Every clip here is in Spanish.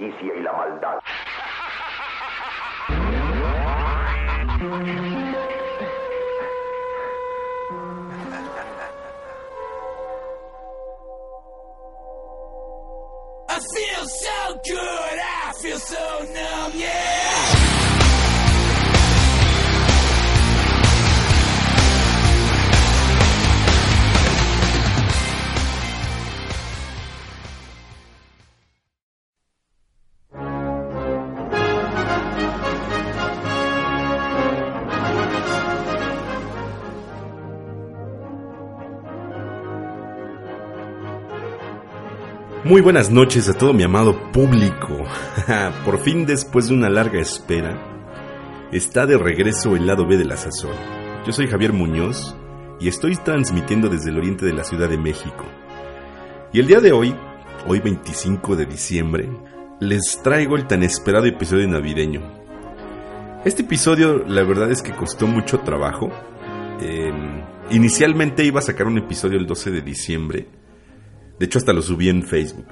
y la maldad. I feel so good, I feel so numb, yeah. Muy buenas noches a todo mi amado público. Por fin, después de una larga espera, está de regreso el lado B de la sazón. Yo soy Javier Muñoz y estoy transmitiendo desde el oriente de la Ciudad de México. Y el día de hoy, hoy 25 de diciembre, les traigo el tan esperado episodio navideño. Este episodio, la verdad es que costó mucho trabajo. Eh, inicialmente iba a sacar un episodio el 12 de diciembre de hecho, hasta lo subí en Facebook.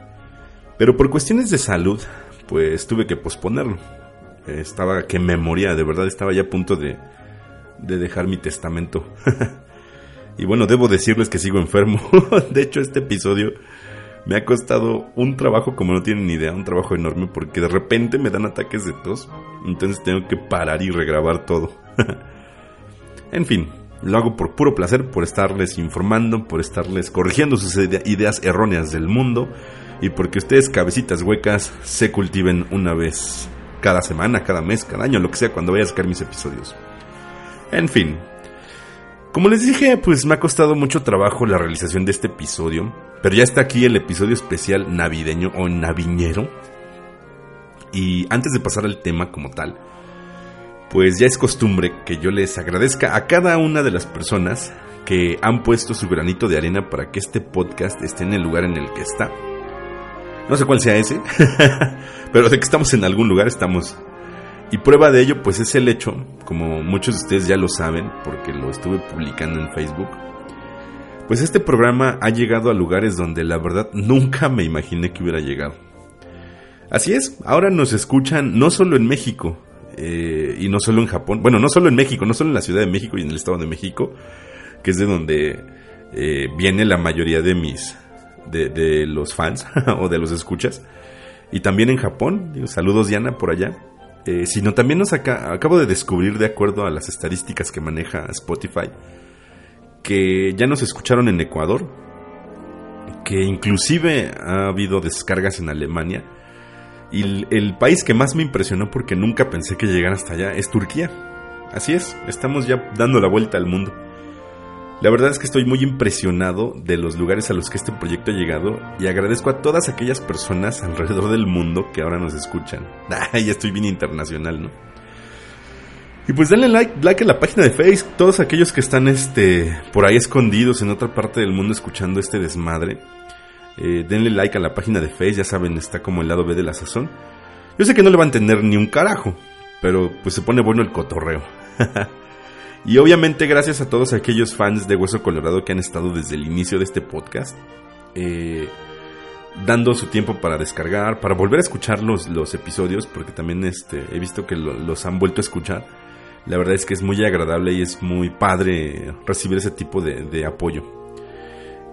Pero por cuestiones de salud, pues tuve que posponerlo. Estaba que me moría, de verdad estaba ya a punto de, de dejar mi testamento. y bueno, debo decirles que sigo enfermo. de hecho, este episodio me ha costado un trabajo como no tienen ni idea, un trabajo enorme porque de repente me dan ataques de tos. Entonces tengo que parar y regrabar todo. en fin, lo hago por puro placer, por estarles informando, por estarles corrigiendo sus ideas erróneas del mundo y porque ustedes, cabecitas huecas, se cultiven una vez cada semana, cada mes, cada año, lo que sea, cuando vaya a sacar mis episodios. En fin, como les dije, pues me ha costado mucho trabajo la realización de este episodio, pero ya está aquí el episodio especial navideño o naviñero. Y antes de pasar al tema como tal, pues ya es costumbre que yo les agradezca a cada una de las personas que han puesto su granito de arena para que este podcast esté en el lugar en el que está. No sé cuál sea ese, pero de que estamos en algún lugar estamos. Y prueba de ello pues es el hecho, como muchos de ustedes ya lo saben, porque lo estuve publicando en Facebook, pues este programa ha llegado a lugares donde la verdad nunca me imaginé que hubiera llegado. Así es, ahora nos escuchan no solo en México, eh, y no solo en Japón, bueno, no solo en México, no solo en la Ciudad de México y en el Estado de México, que es de donde eh, viene la mayoría de mis, de, los fans o de los escuchas, y también en Japón, saludos Diana por allá, eh, sino también nos acabo de descubrir, de acuerdo a las estadísticas que maneja Spotify, que ya nos escucharon en Ecuador, que inclusive ha habido descargas en Alemania, y el, país que más me impresionó porque nunca pensé que llegara hasta allá es Turquía. Así es, estamos ya dando la vuelta al mundo. La verdad es que estoy muy impresionado de los lugares a los que este proyecto ha llegado y agradezco a todas aquellas personas alrededor del mundo que ahora nos escuchan. Ya estoy bien internacional, ¿no? Y pues denle like, like a la página de Facebook, todos aquellos que están este, por ahí escondidos en otra parte del mundo escuchando este desmadre. Eh, denle like a la página de Facebook, ya saben, está como el lado B de la sazón. Yo sé que no le va a entender ni un carajo, pero pues se pone bueno el cotorreo. y obviamente gracias a todos aquellos fans de Hueso Colorado que han estado desde el inicio de este podcast, eh, dando su tiempo para descargar, para volver a escuchar los, los episodios, porque también este, he visto que los han vuelto a escuchar. La verdad es que es muy agradable y es muy padre recibir ese tipo de apoyo.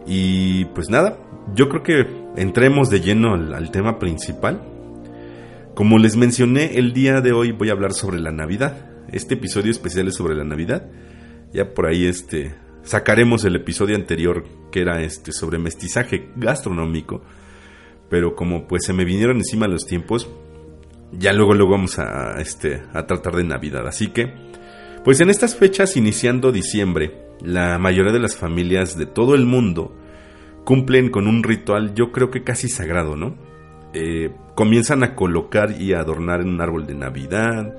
Y pues nada, yo creo que entremos de lleno al, tema principal. Como les mencioné, el día de hoy voy a hablar sobre la Navidad. Este episodio especial es sobre la Navidad. Ya por ahí este sacaremos el episodio anterior que era este sobre mestizaje gastronómico, pero como pues se me vinieron encima los tiempos, ya luego luego vamos a este a tratar de Navidad. Así que pues en estas fechas iniciando diciembre la mayoría de las familias de todo el mundo cumplen con un ritual yo creo que casi sagrado, ¿no? Eh, comienzan a colocar y a adornar en un árbol de Navidad.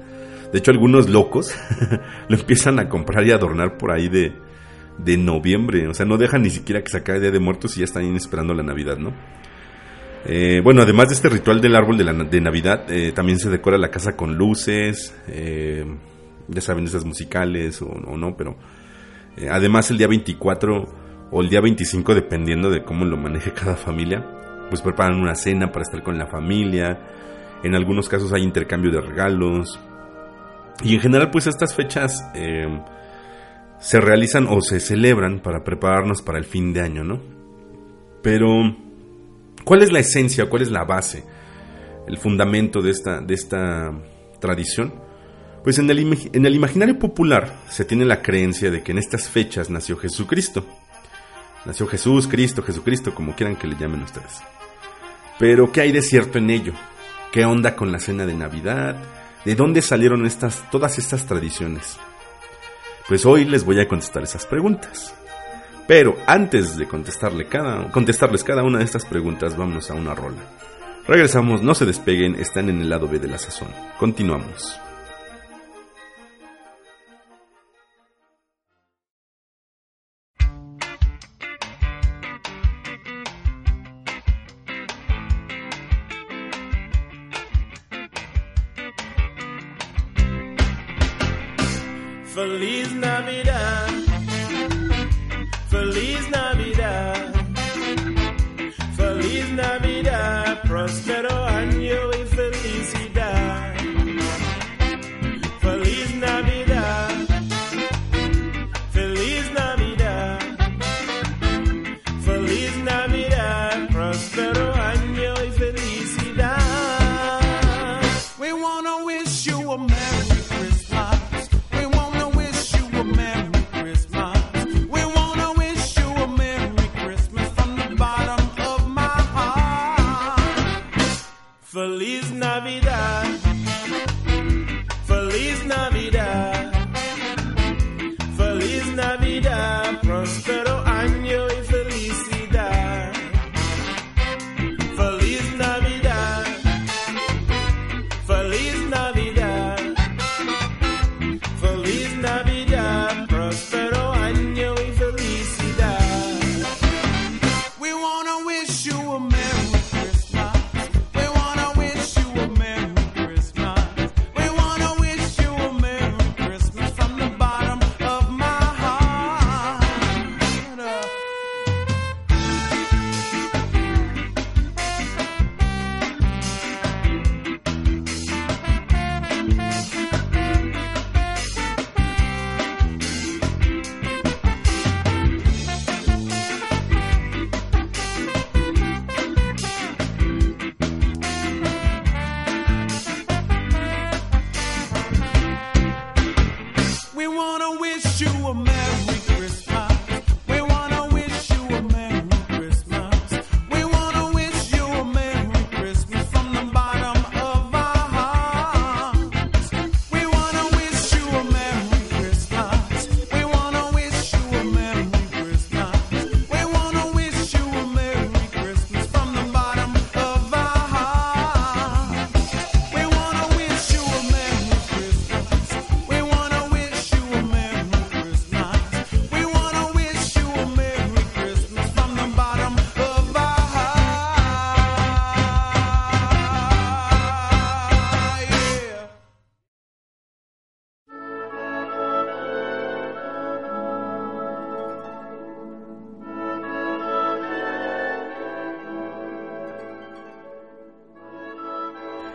De hecho, algunos locos lo empiezan a comprar y adornar por ahí de, de noviembre. O sea, no dejan ni siquiera que se acabe Día de Muertos y ya están esperando la Navidad, ¿no? Eh, bueno, además de este ritual del árbol de, la, de Navidad, eh, también se decora la casa con luces, ya saben, esas musicales o no, pero además el día 24 o el día 25, dependiendo de cómo lo maneje cada familia, pues preparan una cena para estar con la familia. En algunos casos hay intercambio de regalos. Y en general, pues estas fechas se realizan o se celebran para prepararnos para el fin de año, ¿no? Pero, ¿cuál es la esencia, cuál es la base, el fundamento de esta, de esta tradición? Pues en el, en el imaginario popular se tiene la creencia de que en estas fechas nació Jesucristo. Nació Jesús, Cristo, Jesucristo, como quieran que le llamen ustedes. Pero, ¿qué hay de cierto en ello? ¿Qué onda con la cena de Navidad? ¿De dónde salieron estas, todas estas tradiciones? Pues hoy les voy a contestar esas preguntas. Pero antes de contestarle cada, contestarles cada una de estas preguntas, vámonos a una rola. Regresamos, no se despeguen, están en el lado B de la sazón. Continuamos.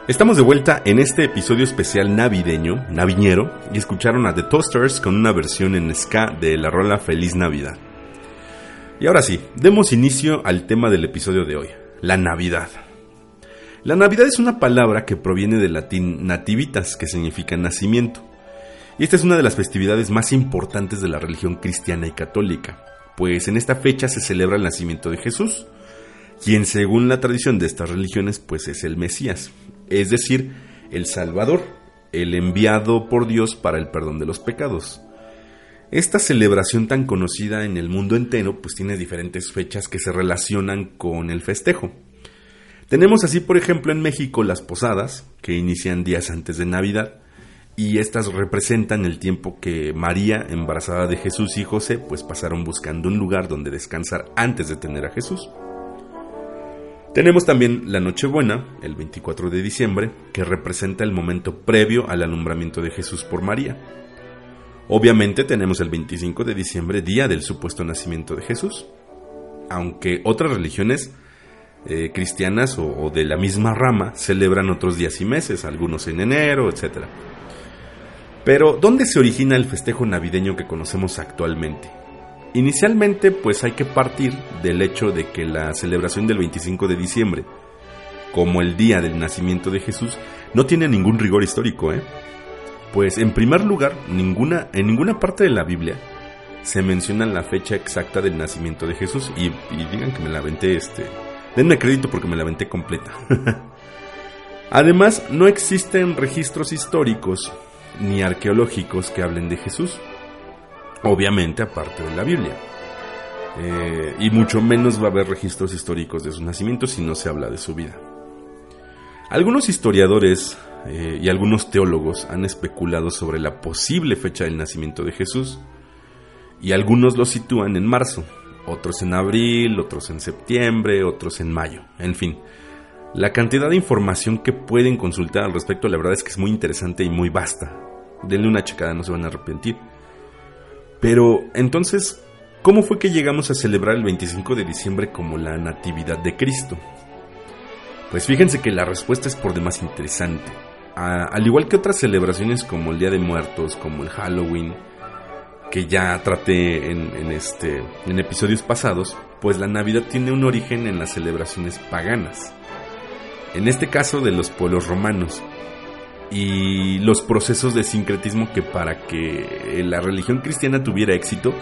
Estamos de vuelta en este episodio especial navideño, naviñero, y escucharon a The Toasters con una versión en ska de la rola Feliz Navidad. Y ahora sí, demos inicio al tema del episodio de hoy, la Navidad. La Navidad es una palabra que proviene del latín nativitas, que significa nacimiento. Y esta es una de las festividades más importantes de la religión cristiana y católica, pues en esta fecha se celebra el nacimiento de Jesús, quien según la tradición de estas religiones pues es el Mesías, es decir, el Salvador, el enviado por Dios para el perdón de los pecados. Esta celebración tan conocida en el mundo entero pues tiene diferentes fechas que se relacionan con el festejo. Tenemos así, por ejemplo, en México las posadas, que inician días antes de Navidad, y estas representan el tiempo que María, embarazada de Jesús y José, pues pasaron buscando un lugar donde descansar antes de tener a Jesús. Tenemos también la Nochebuena, el 24 de diciembre, que representa el momento previo al alumbramiento de Jesús por María. Obviamente tenemos el 25 de diciembre, día del supuesto nacimiento de Jesús. Aunque otras religiones eh, cristianas o, o de la misma rama celebran otros días y meses, algunos en enero, etc. Pero, ¿dónde se origina el festejo navideño que conocemos actualmente? Inicialmente, pues hay que partir del hecho de que la celebración del 25 de diciembre, como el día del nacimiento de Jesús, no tiene ningún rigor histórico, ¿eh? Pues en primer lugar, ninguna, en ninguna parte de la Biblia se menciona la fecha exacta del nacimiento de Jesús y, digan que me la aventé, este, denme crédito porque me la aventé completa. Además, no existen registros históricos ni arqueológicos que hablen de Jesús obviamente aparte de la Biblia. Eh, y mucho menos va a haber registros históricos de su nacimiento si no se habla de su vida. Algunos historiadores eh, y algunos teólogos han especulado sobre la posible fecha del nacimiento de Jesús y algunos lo sitúan en marzo, otros en abril, otros en septiembre, otros en mayo, en fin. La cantidad de información que pueden consultar al respecto la verdad es que es muy interesante y muy vasta. Denle una checada, no se van a arrepentir. Pero entonces, ¿cómo fue que llegamos a celebrar el 25 de diciembre como la Natividad de Cristo? Pues fíjense que la respuesta es por demás interesante. Al igual que otras celebraciones como el Día de Muertos, como el Halloween, que ya traté en, este, en episodios pasados, pues la Navidad tiene un origen en las celebraciones paganas. En este caso de los pueblos romanos, y los procesos de sincretismo que para que la religión cristiana tuviera éxito,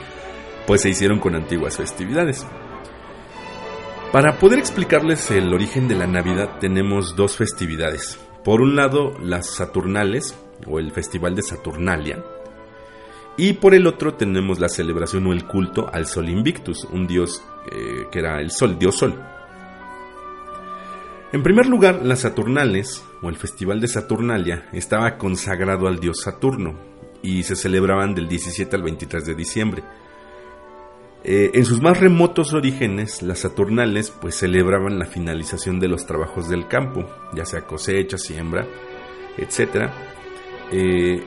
pues se hicieron con antiguas festividades. Para poder explicarles el origen de la Navidad tenemos dos festividades. Por un lado, las Saturnales, o el Festival de Saturnalia, y por el otro tenemos la celebración o el culto al Sol Invictus, un dios eh, que era el Sol, dios Sol. En primer lugar, las Saturnales, o el Festival de Saturnalia, estaba consagrado al dios Saturno y se celebraban del 17 al 23 de diciembre. Eh, en sus más remotos orígenes, las Saturnales pues celebraban la finalización de los trabajos del campo, ya sea cosecha, siembra, etc. Eh,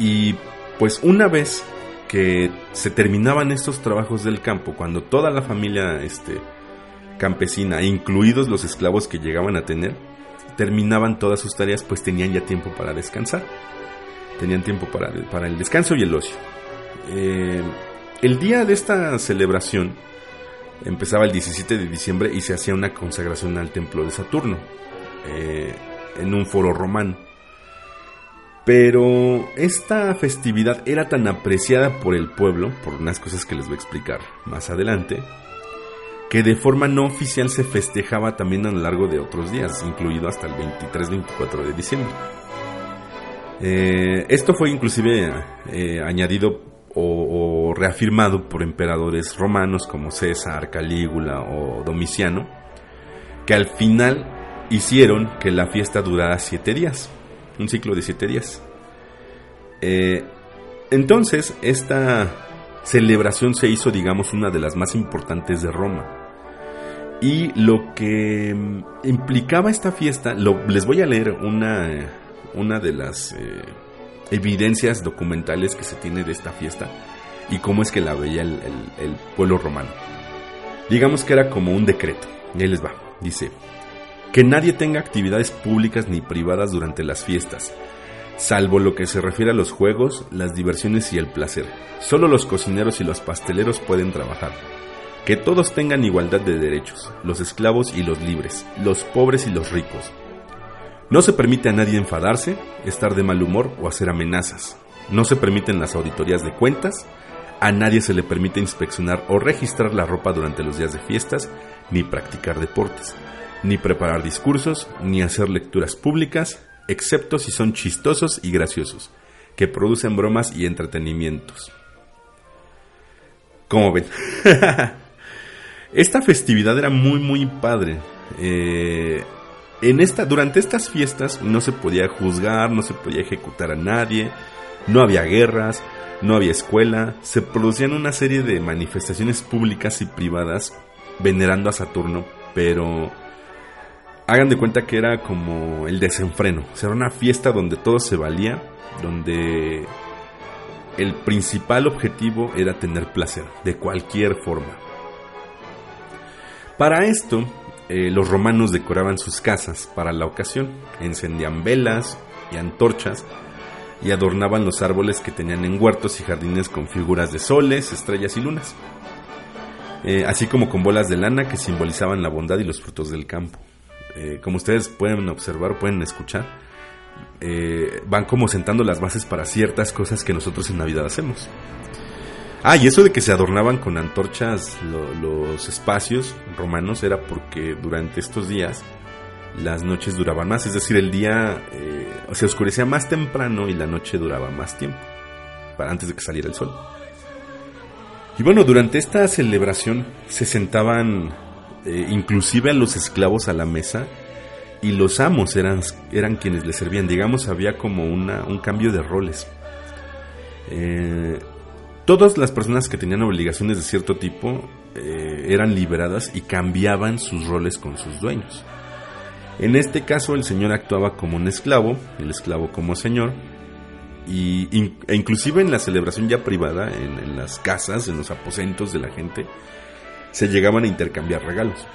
y pues una vez que se terminaban estos trabajos del campo, cuando toda la familia este, campesina, incluidos los esclavos que llegaban a tener, terminaban todas sus tareas, pues tenían ya tiempo para descansar. Tenían tiempo para, para el descanso y el ocio. Eh, el día de esta celebración empezaba el 17 de diciembre y se hacía una consagración al templo de Saturno, eh, en un foro romano. Pero esta festividad era tan apreciada por el pueblo, por unas cosas que les voy a explicar más adelante, que de forma no oficial se festejaba también a lo largo de otros días, incluido hasta el 23-24 de diciembre. Eh, esto fue inclusive eh, añadido o, reafirmado por emperadores romanos como César, Calígula o Domiciano, que al final hicieron que la fiesta durara siete días, un ciclo de siete días. Eh, entonces, esta celebración se hizo, digamos, una de las más importantes de Roma. Y lo que mm, implicaba esta fiesta, les voy a leer una, una de las eh, evidencias documentales que se tiene de esta fiesta y cómo es que la veía el, el, el pueblo romano. Digamos que era como un decreto. Y ahí les va. Dice, que nadie tenga actividades públicas ni privadas durante las fiestas, salvo lo que se refiere a los juegos, las diversiones y el placer. Solo los cocineros y los pasteleros pueden trabajar. Que todos tengan igualdad de derechos, los esclavos y los libres, los pobres y los ricos. No se permite a nadie enfadarse, estar de mal humor o hacer amenazas. No se permiten las auditorías de cuentas, a nadie se le permite inspeccionar o registrar la ropa durante los días de fiestas, ni practicar deportes, ni preparar discursos, ni hacer lecturas públicas, excepto si son chistosos y graciosos, que producen bromas y entretenimientos. Como ven. esta festividad era muy, muy padre. Eh, en esta, durante estas fiestas no se podía juzgar, no se podía ejecutar a nadie, no había guerras, no había escuela, se producían una serie de manifestaciones públicas y privadas venerando a Saturno, pero hagan de cuenta que era como el desenfreno, era una fiesta donde todo se valía, donde el principal objetivo era tener placer, de cualquier forma. Para esto, eh, los romanos decoraban sus casas para la ocasión, encendían velas y antorchas y adornaban los árboles que tenían en huertos y jardines con figuras de soles, estrellas y lunas, eh, así como con bolas de lana que simbolizaban la bondad y los frutos del campo. Eh, como ustedes pueden observar, pueden escuchar, van como sentando las bases para ciertas cosas que nosotros en Navidad hacemos. Ah, y eso de que se adornaban con antorchas lo- los espacios romanos era porque durante estos días las noches duraban más, es decir, el día eh, se oscurecía más temprano y la noche duraba más tiempo, para antes de que saliera el sol. Y bueno, durante esta celebración se sentaban eh, inclusive a los esclavos a la mesa y los amos eran, eran quienes les servían. Digamos, había como una, un cambio de roles. Eh, todas las personas que tenían obligaciones de cierto tipo eh, eran liberadas y cambiaban sus roles con sus dueños. En este caso el señor actuaba como un esclavo, el esclavo como señor, y e inclusive en la celebración ya privada, en las casas, en los aposentos de la gente, se llegaban a intercambiar regalos.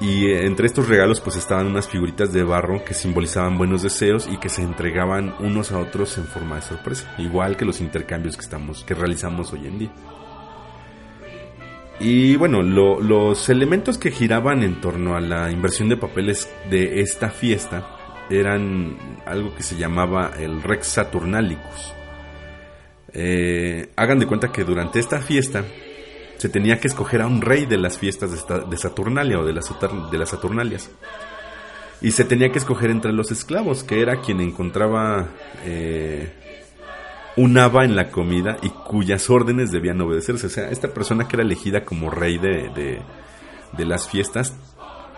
Y eh, entre estos regalos pues estaban unas figuritas de barro que simbolizaban buenos deseos y que se entregaban unos a otros en forma de sorpresa, igual que los intercambios que estamos que realizamos hoy en día. Y bueno, lo- los elementos que giraban en torno a la inversión de papeles de esta fiesta eran algo que se llamaba el Rex Saturnalicus. Eh, hagan de cuenta que durante esta fiesta se tenía que escoger a un rey de las fiestas de, Saturnalia o de las, de las Saturnalias. Y se tenía que escoger entre los esclavos, que era quien encontraba eh, un haba en la comida y cuyas órdenes debían obedecerse. O sea, esta persona que era elegida como rey de, de- de las fiestas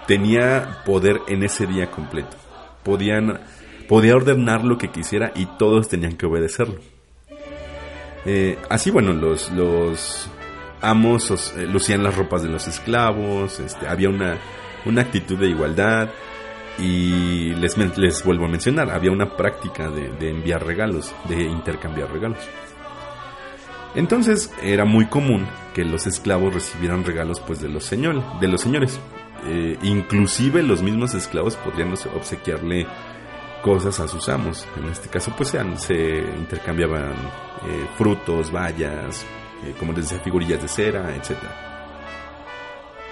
tenía poder en ese día completo. Podían, podía ordenar lo que quisiera y todos tenían que obedecerlo. Eh, así, bueno, los, los amos os- lucían las ropas de los esclavos, este, había una, una actitud de igualdad y les, les vuelvo a mencionar, había una práctica de, enviar regalos, de intercambiar regalos. Entonces era muy común que los esclavos recibieran regalos pues de los, señor, de los señores. Eh, inclusive los mismos esclavos podrían obsequiarle cosas a sus amos. En este caso, pues sean, se intercambiaban eh, frutos, bayas, eh, como les decía, figurillas de cera, etc.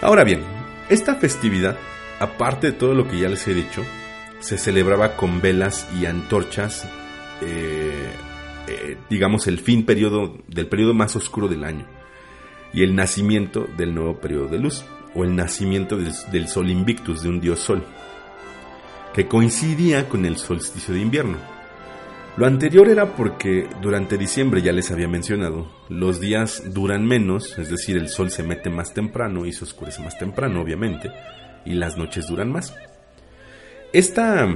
Ahora bien, esta festividad, aparte de todo lo que ya les he dicho, se celebraba con velas y antorchas, eh, eh, digamos, el fin periodo, del periodo más oscuro del año y el nacimiento del nuevo periodo de luz, o el nacimiento del, del sol invictus, de un dios sol que coincidía con el solsticio de invierno. Lo anterior era porque durante diciembre, ya les había mencionado, los días duran menos, es decir, el sol se mete más temprano y se oscurece más temprano, obviamente, y las noches duran más. Esta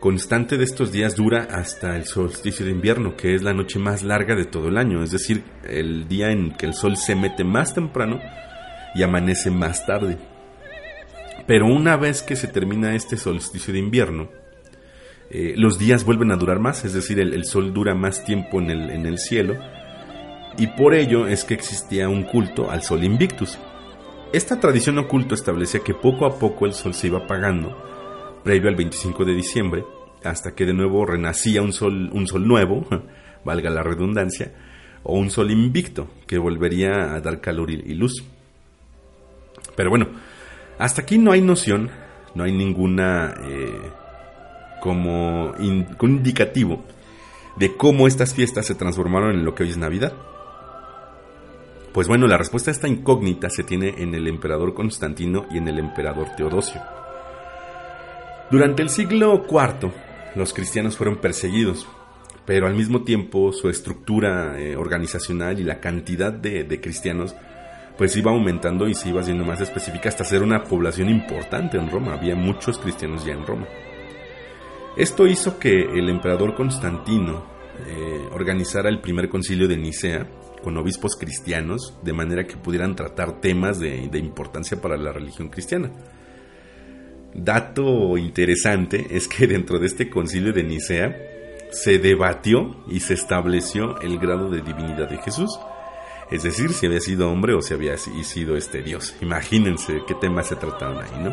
constante de estos días dura hasta el solsticio de invierno, que es la noche más larga de todo el año, es decir, el día en que el sol se mete más temprano y amanece más tarde. Pero una vez que se termina este solsticio de invierno, eh, los días vuelven a durar más, es decir, el, sol dura más tiempo en el, cielo, y por ello es que existía un culto al sol invictus. Esta tradición oculta establecía que poco a poco el sol se iba apagando, previo al 25 de diciembre, hasta que de nuevo renacía un sol, un sol nuevo, valga la redundancia, o un sol invicto, que volvería a dar calor y, y luz. Pero bueno, hasta aquí no hay noción, no hay ninguna eh, como como indicativo de cómo estas fiestas se transformaron en lo que hoy es Navidad. Pues bueno, la respuesta a esta incógnita se tiene en el emperador Constantino y en el emperador Teodosio. Durante el siglo IV, los cristianos fueron perseguidos, pero al mismo tiempo su estructura eh, organizacional y la cantidad de, de cristianos pues iba aumentando y se iba haciendo más específica hasta ser una población importante en Roma. Había muchos cristianos ya en Roma. Esto hizo que el emperador Constantino eh, organizara el primer concilio de Nicea con obispos cristianos de manera que pudieran tratar temas de, de importancia para la religión cristiana. Dato interesante es que dentro de este concilio de Nicea se debatió y se estableció el grado de divinidad de Jesús. Es decir, si había sido hombre o si había sido este Dios. Imagínense qué temas se trataron ahí, ¿no?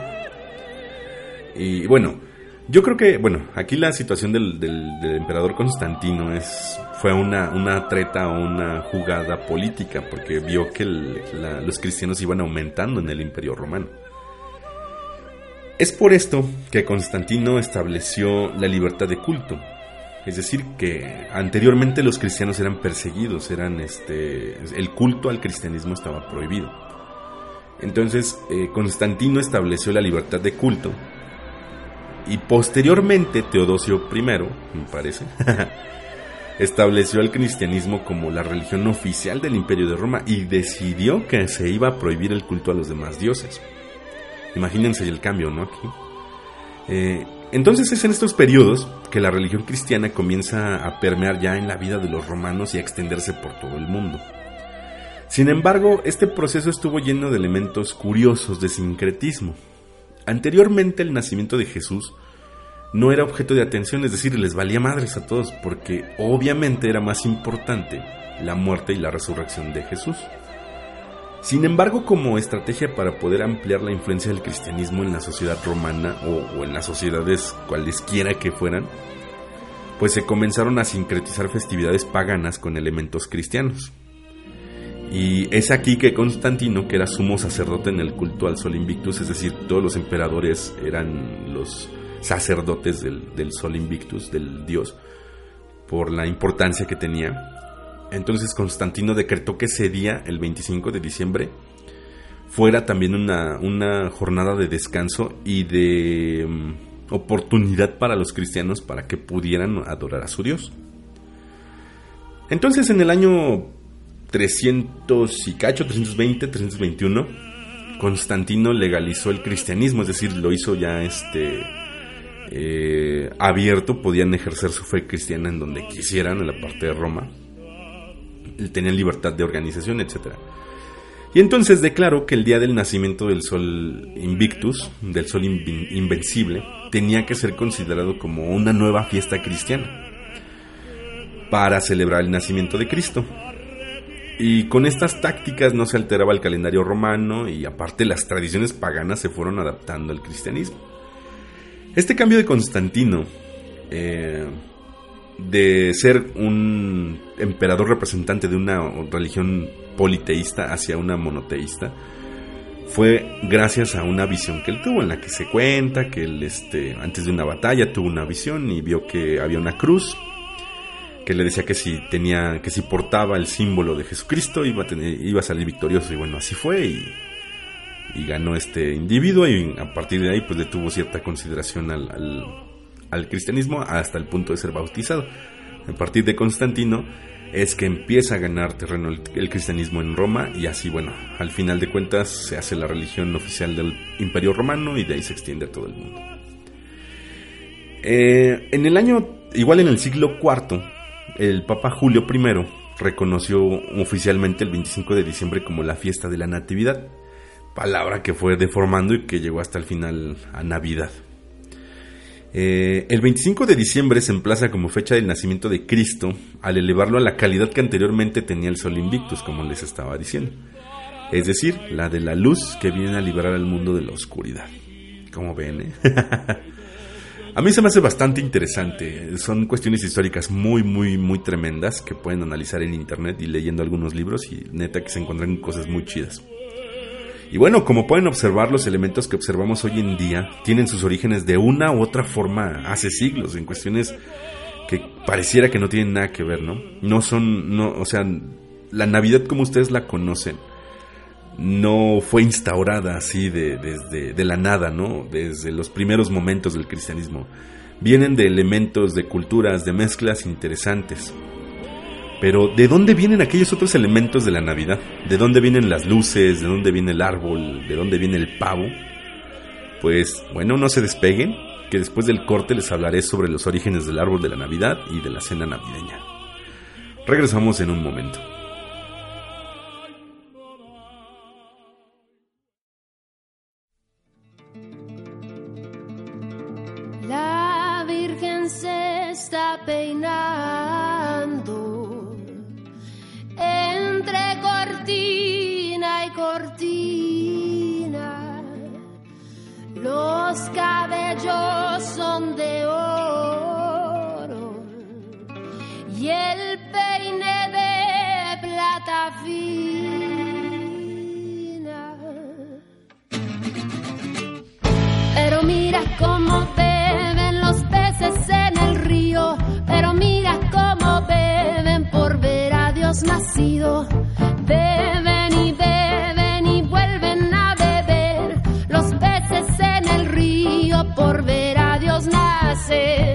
Y bueno, yo creo que, bueno, aquí la situación del, emperador Constantino es, fue una, una treta o una jugada política, porque vio que los cristianos iban aumentando en el imperio romano. Es por esto que Constantino estableció la libertad de culto. Es decir, que anteriormente los cristianos eran perseguidos, eran este, el culto al cristianismo estaba prohibido. Entonces, eh, Constantino estableció la libertad de culto y posteriormente Teodosio I, me parece, estableció el cristianismo como la religión oficial del imperio de Roma y decidió que se iba a prohibir el culto a los demás dioses. Imagínense el cambio, ¿no? Aquí. Eh, entonces es en estos periodos que la religión cristiana comienza a permear ya en la vida de los romanos y a extenderse por todo el mundo. Sin embargo, este proceso estuvo lleno de elementos curiosos de sincretismo. Anteriormente el nacimiento de Jesús no era objeto de atención, es decir, les valía madres a todos, porque obviamente era más importante la muerte y la resurrección de Jesús. Sin embargo, como estrategia para poder ampliar la influencia del cristianismo en la sociedad romana o, en las sociedades cualesquiera que fueran, pues se comenzaron a sincretizar festividades paganas con elementos cristianos. Y es aquí que Constantino, que era sumo sacerdote en el culto al Sol Invictus, es decir, todos los emperadores eran los sacerdotes del, Sol Invictus, del dios, por la importancia que tenía. Entonces Constantino decretó que ese día, el 25 de diciembre, fuera también una, una jornada de descanso y de mm, oportunidad para los cristianos para que pudieran adorar a su Dios. Entonces en el año 300 y cacho, 320, 321, Constantino legalizó el cristianismo, es decir, lo hizo ya este eh, abierto, podían ejercer su fe cristiana en donde quisieran, en la parte de Roma, tenían libertad de organización, etc. Y entonces declaró que el día del nacimiento del sol Invictus, del sol invencible, tenía que ser considerado como una nueva fiesta cristiana para celebrar el nacimiento de Cristo. Y con estas tácticas no se alteraba el calendario romano y aparte las tradiciones paganas se fueron adaptando al cristianismo. Este cambio de Constantino, eh, de ser un emperador representante de una religión politeísta hacia una monoteísta, fue gracias a una visión que él tuvo, en la que se cuenta que él, este, antes de una batalla, tuvo una visión y vio que había una cruz que le decía que si tenía, que si portaba el símbolo de Jesucristo iba a, iba a salir victorioso. Y bueno, así fue y, ganó este individuo y a partir de ahí pues le tuvo cierta consideración al, al, cristianismo hasta el punto de ser bautizado. A partir de Constantino es que empieza a ganar terreno el, el cristianismo en Roma y así bueno, al final de cuentas se hace la religión oficial del imperio romano y de ahí se extiende a todo el mundo. Eh, en el año, igual en el siglo IV, el Papa Julio I reconoció oficialmente el 25 de diciembre como la fiesta de la Natividad, palabra que fue deformando y que llegó hasta el final a Navidad. Eh, el 25 de diciembre se emplaza como fecha del nacimiento de Cristo al elevarlo a la calidad que anteriormente tenía el Sol Invictus, como les estaba diciendo. Es decir, la de la luz que viene a liberar al mundo de la oscuridad. Como ven, ¿eh? A mí se me hace bastante interesante. Son cuestiones históricas muy, muy, muy tremendas que pueden analizar en internet y leyendo algunos libros y neta que se encuentran cosas muy chidas. Y bueno, como pueden observar, los elementos que observamos hoy en día tienen sus orígenes de una u otra forma hace siglos, en cuestiones que pareciera que no tienen nada que ver, ¿no? No son, no, o sea, la Navidad como ustedes la conocen no fue instaurada así de, desde de la nada, ¿no? Desde los primeros momentos del cristianismo. vienen de elementos, de culturas, de mezclas interesantes. Pero ¿de dónde vienen aquellos otros elementos de la Navidad? ¿De dónde vienen las luces? ¿De dónde viene el árbol? ¿De dónde viene el pavo? Pues bueno, no se despeguen, que después del corte les hablaré sobre los orígenes del árbol de la Navidad y de la cena navideña. Regresamos en un momento. Los cabellos son de oro y el peine de plata fina. Pero mira cómo beben los peces en el río. Pero mira cómo beben por ver a Dios nacido. Beben it.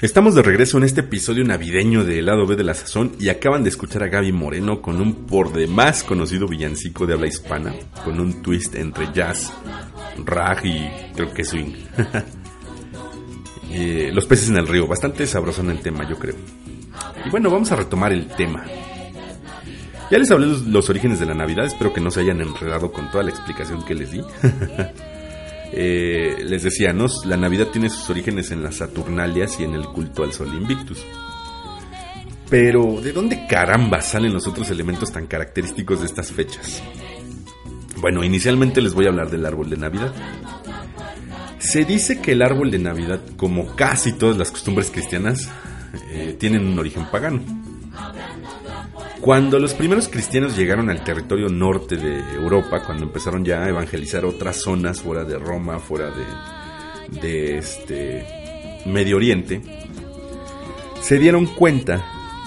Estamos de regreso en este episodio navideño de Lado B de la Sazón y acaban de escuchar a Gaby Moreno con un por demás conocido villancico de habla hispana, con un twist entre jazz, rag y creo que swing. Eh, los peces en el río, bastante sabroso en el tema yo creo. Y bueno, vamos a retomar el tema. Ya les hablé los, los orígenes de la Navidad, espero que no se hayan enredado con toda la explicación que les di. Eh, les decía. La Navidad tiene sus orígenes en las Saturnalias y en el culto al Sol Invictus. Pero, ¿de dónde caramba salen los otros elementos tan característicos de estas fechas? Bueno, inicialmente les voy a hablar del árbol de Navidad. Se dice que el árbol de Navidad, como casi todas las costumbres cristianas, eh, tienen un origen pagano. Cuando los primeros cristianos llegaron al territorio norte de Europa, cuando empezaron ya a evangelizar otras zonas fuera de Roma, fuera de, este Medio Oriente, se dieron cuenta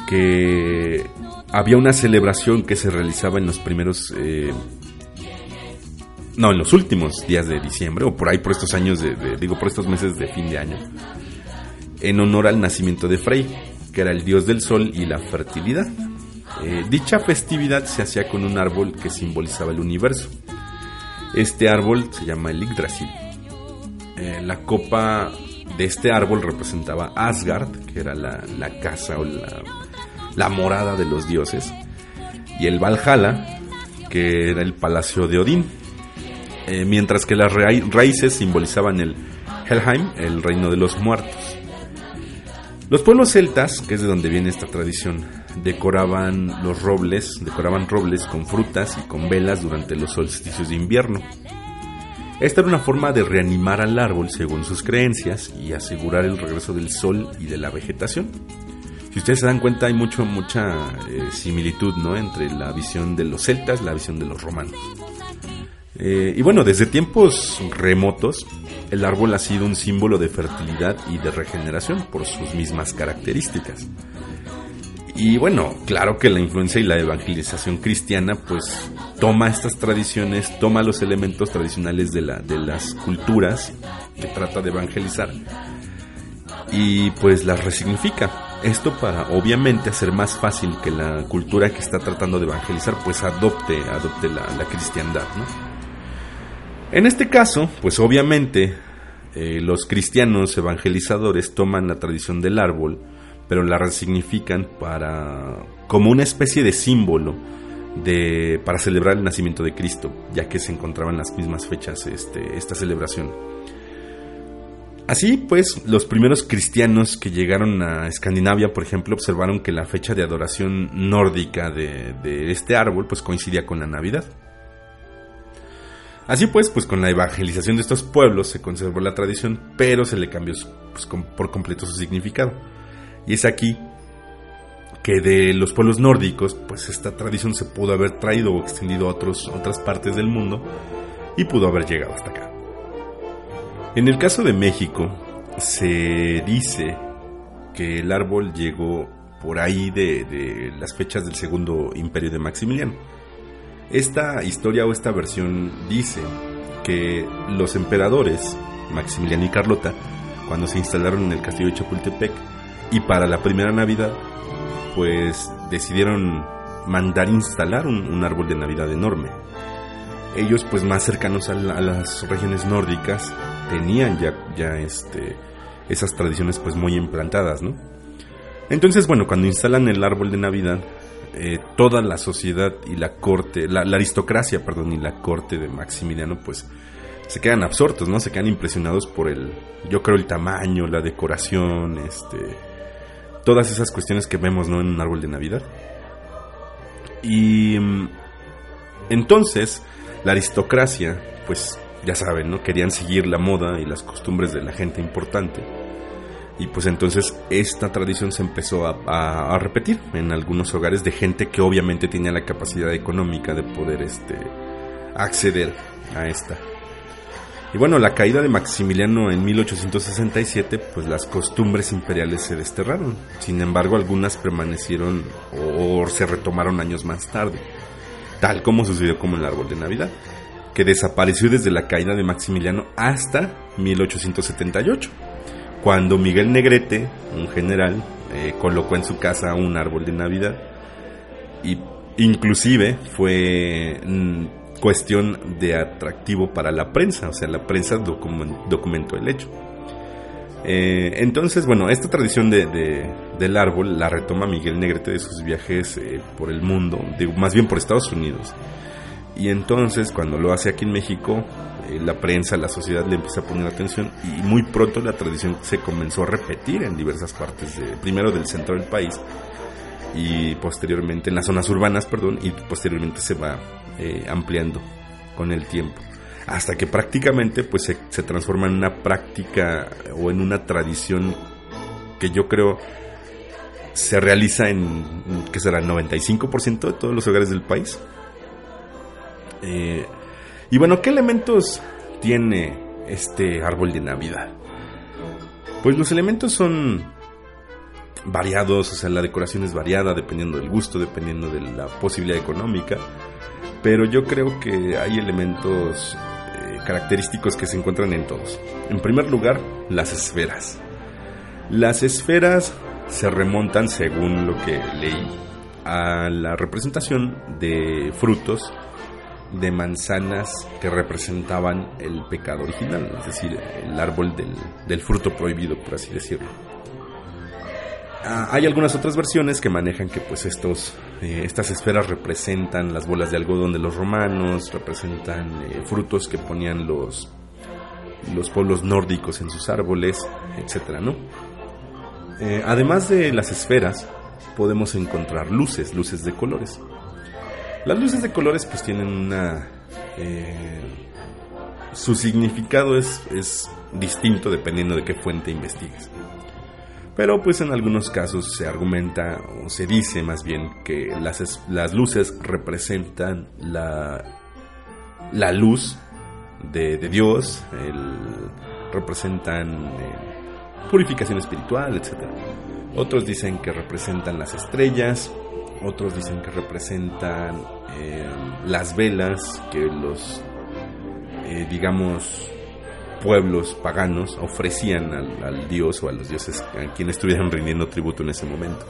que había una celebración que se realizaba en los primeros, eh, no, en los últimos días de diciembre, o por ahí por estos años, de, de- digo, por estos meses de fin de año, en honor al nacimiento de Frey, que era el dios del sol y la fertilidad. Eh, dicha festividad se hacía con un árbol que simbolizaba el universo. Este árbol se llama el Yggdrasil. Eh, la copa de este árbol representaba Asgard, que era la, casa o la, morada de los dioses, y el Valhalla, que era el palacio de Odín. Eh, mientras que las ra- raíces simbolizaban el Helheim, el reino de los muertos. Los pueblos celtas, que es de donde viene esta tradición, decoraban los robles, decoraban robles con frutas y con velas durante los solsticios de invierno. Esta era una forma de reanimar al árbol según sus creencias y asegurar el regreso del sol y de la vegetación. Si ustedes se dan cuenta, hay mucho, mucha eh, similitud ¿no? entre la visión de los celtas y la visión de los romanos. Eh, y bueno, desde tiempos remotos, el árbol ha sido un símbolo de fertilidad y de regeneración por sus mismas características. Y bueno, claro que la influencia y la evangelización cristiana pues toma estas tradiciones, toma los elementos tradicionales de, la, de las culturas que trata de evangelizar y pues las resignifica. Esto para obviamente hacer más fácil que la cultura que está tratando de evangelizar pues adopte, adopte la, la cristiandad, ¿no? En este caso, pues obviamente eh, los cristianos evangelizadores toman la tradición del árbol, pero la resignifican para como una especie de símbolo de para celebrar el nacimiento de Cristo, ya que se encontraban las mismas fechas este, esta celebración. Así pues, los primeros cristianos que llegaron a Escandinavia, por ejemplo, observaron que la fecha de adoración nórdica de, de este árbol pues coincidía con la Navidad. Así pues, pues con la evangelización de estos pueblos se conservó la tradición, pero se le cambió pues, por completo su significado. Y es aquí que de los pueblos nórdicos, pues esta tradición se pudo haber traído o extendido a otros, otras partes del mundo y pudo haber llegado hasta acá. En el caso de México, se dice que el árbol llegó por ahí de, de las fechas del segundo imperio de Maximiliano. Esta historia o esta versión dice que los emperadores, Maximiliano y Carlota, cuando se instalaron en el castillo de Chapultepec, y para la primera Navidad, pues decidieron mandar instalar un, árbol de Navidad enorme. Ellos, pues más cercanos a las regiones nórdicas, tenían ya, ya este, esas tradiciones pues muy implantadas, ¿no? Entonces, bueno, cuando instalan el árbol de Navidad, eh, toda la sociedad y la corte, la, la aristocracia, perdón, y la corte de Maximiliano, pues se quedan absortos, ¿no? Se quedan impresionados por el, yo creo, el tamaño, la decoración, este, todas esas cuestiones que vemos, ¿no? En un árbol de Navidad. Y mm, entonces, la aristocracia, pues ya saben, ¿no? Querían seguir la moda y las costumbres de la gente importante. Y pues entonces esta tradición se empezó a, repetir en algunos hogares de gente que obviamente tenía la capacidad económica de poder este, acceder a esta. Y bueno, la caída de Maximiliano en 1867, pues las costumbres imperiales se desterraron. Sin embargo, algunas permanecieron o, se retomaron años más tarde, tal como sucedió con el árbol de Navidad, que desapareció desde la caída de Maximiliano hasta 1878 cuando Miguel Negrete, un general, eh, colocó en su casa un árbol de Navidad y inclusive fue mm, cuestión de atractivo para la prensa, o sea, la prensa documen- documentó el hecho. Eh, entonces, bueno, esta tradición de, de- del árbol la retoma Miguel Negrete de sus viajes eh, por el mundo, más bien por Estados Unidos. Y entonces, cuando lo hace aquí en México, eh, la prensa, la sociedad le empieza a poner atención y muy pronto la tradición se comenzó a repetir en diversas partes, de, primero del centro del país y posteriormente en las zonas urbanas, perdón, y posteriormente se va eh, ampliando con el tiempo. Hasta que prácticamente pues se, transforma en una práctica o en una tradición que yo creo se realiza en, que será? 95% de todos los hogares del país. Eh, y bueno, ¿qué elementos tiene este árbol de Navidad? Pues los elementos son variados, o sea, la decoración es variada dependiendo del gusto, dependiendo de la posibilidad económica, pero yo creo que hay elementos eh, característicos que se encuentran en todos. En primer lugar, las esferas. Las esferas se remontan, según lo que leí, a la representación de frutos de manzanas que representaban el pecado original, es decir, el árbol del, del fruto prohibido, por así decirlo. Ah, hay algunas otras versiones que manejan que pues estos, eh, estas esferas representan las bolas de algodón de los romanos, representan eh, frutos que ponían los, los pueblos nórdicos en sus árboles, ¿no? Eh, además de las esferas, podemos encontrar luces, luces de colores. Las luces de colores pues tienen una... su significado es, es distinto dependiendo de qué fuente investigues. Pero pues en algunos casos se argumenta o se dice más bien que las, las luces representan la, la luz de, de Dios, representan eh, purificación espiritual, etc. Otros dicen que representan las estrellas, otros dicen que representan eh, las velas que los, eh, digamos, pueblos paganos ofrecían al, dios o a los dioses a quienes estuvieran rindiendo tributo en ese momento.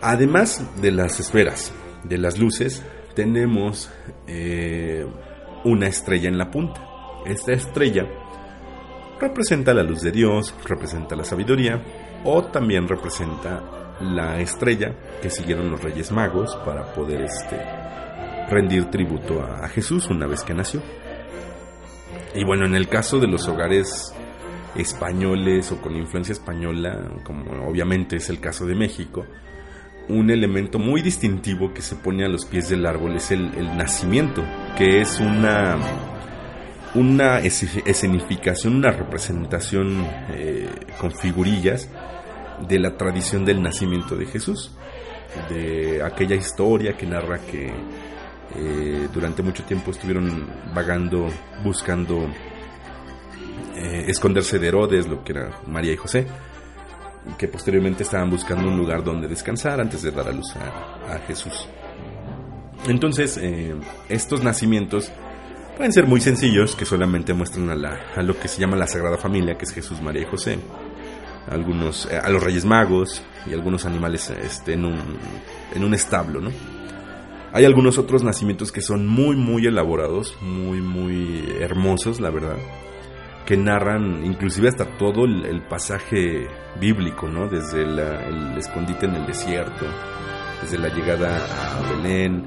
Además de las esferas, de las luces, tenemos eh, una estrella en la punta. Esta estrella representa la luz de Dios, representa la sabiduría o también representa la estrella que siguieron los Reyes Magos para poder este, rendir tributo a Jesús una vez que nació. Y bueno, en el caso de los hogares españoles o con influencia española, como obviamente es el caso de México, un elemento muy distintivo que se pone a los pies del árbol es el, nacimiento, que es una, una escenificación, una representación eh, con figurillas de la tradición del nacimiento de Jesús, de aquella historia que narra que eh, durante mucho tiempo estuvieron vagando, buscando eh, esconderse de Herodes, lo que era María y José, que posteriormente estaban buscando un lugar donde descansar antes de dar a luz a, a Jesús. Entonces, eh, estos nacimientos pueden ser muy sencillos, que solamente muestran a, la- a lo que se llama la Sagrada Familia, que es Jesús, María y José, algunos, eh, a los Reyes Magos y algunos animales este, en, un, en un establo, ¿no? Hay algunos otros nacimientos que son muy, muy elaborados, muy, muy hermosos, la verdad, que narran inclusive hasta todo el, pasaje bíblico, ¿no? Desde el escondite en el desierto, desde la llegada a Belén,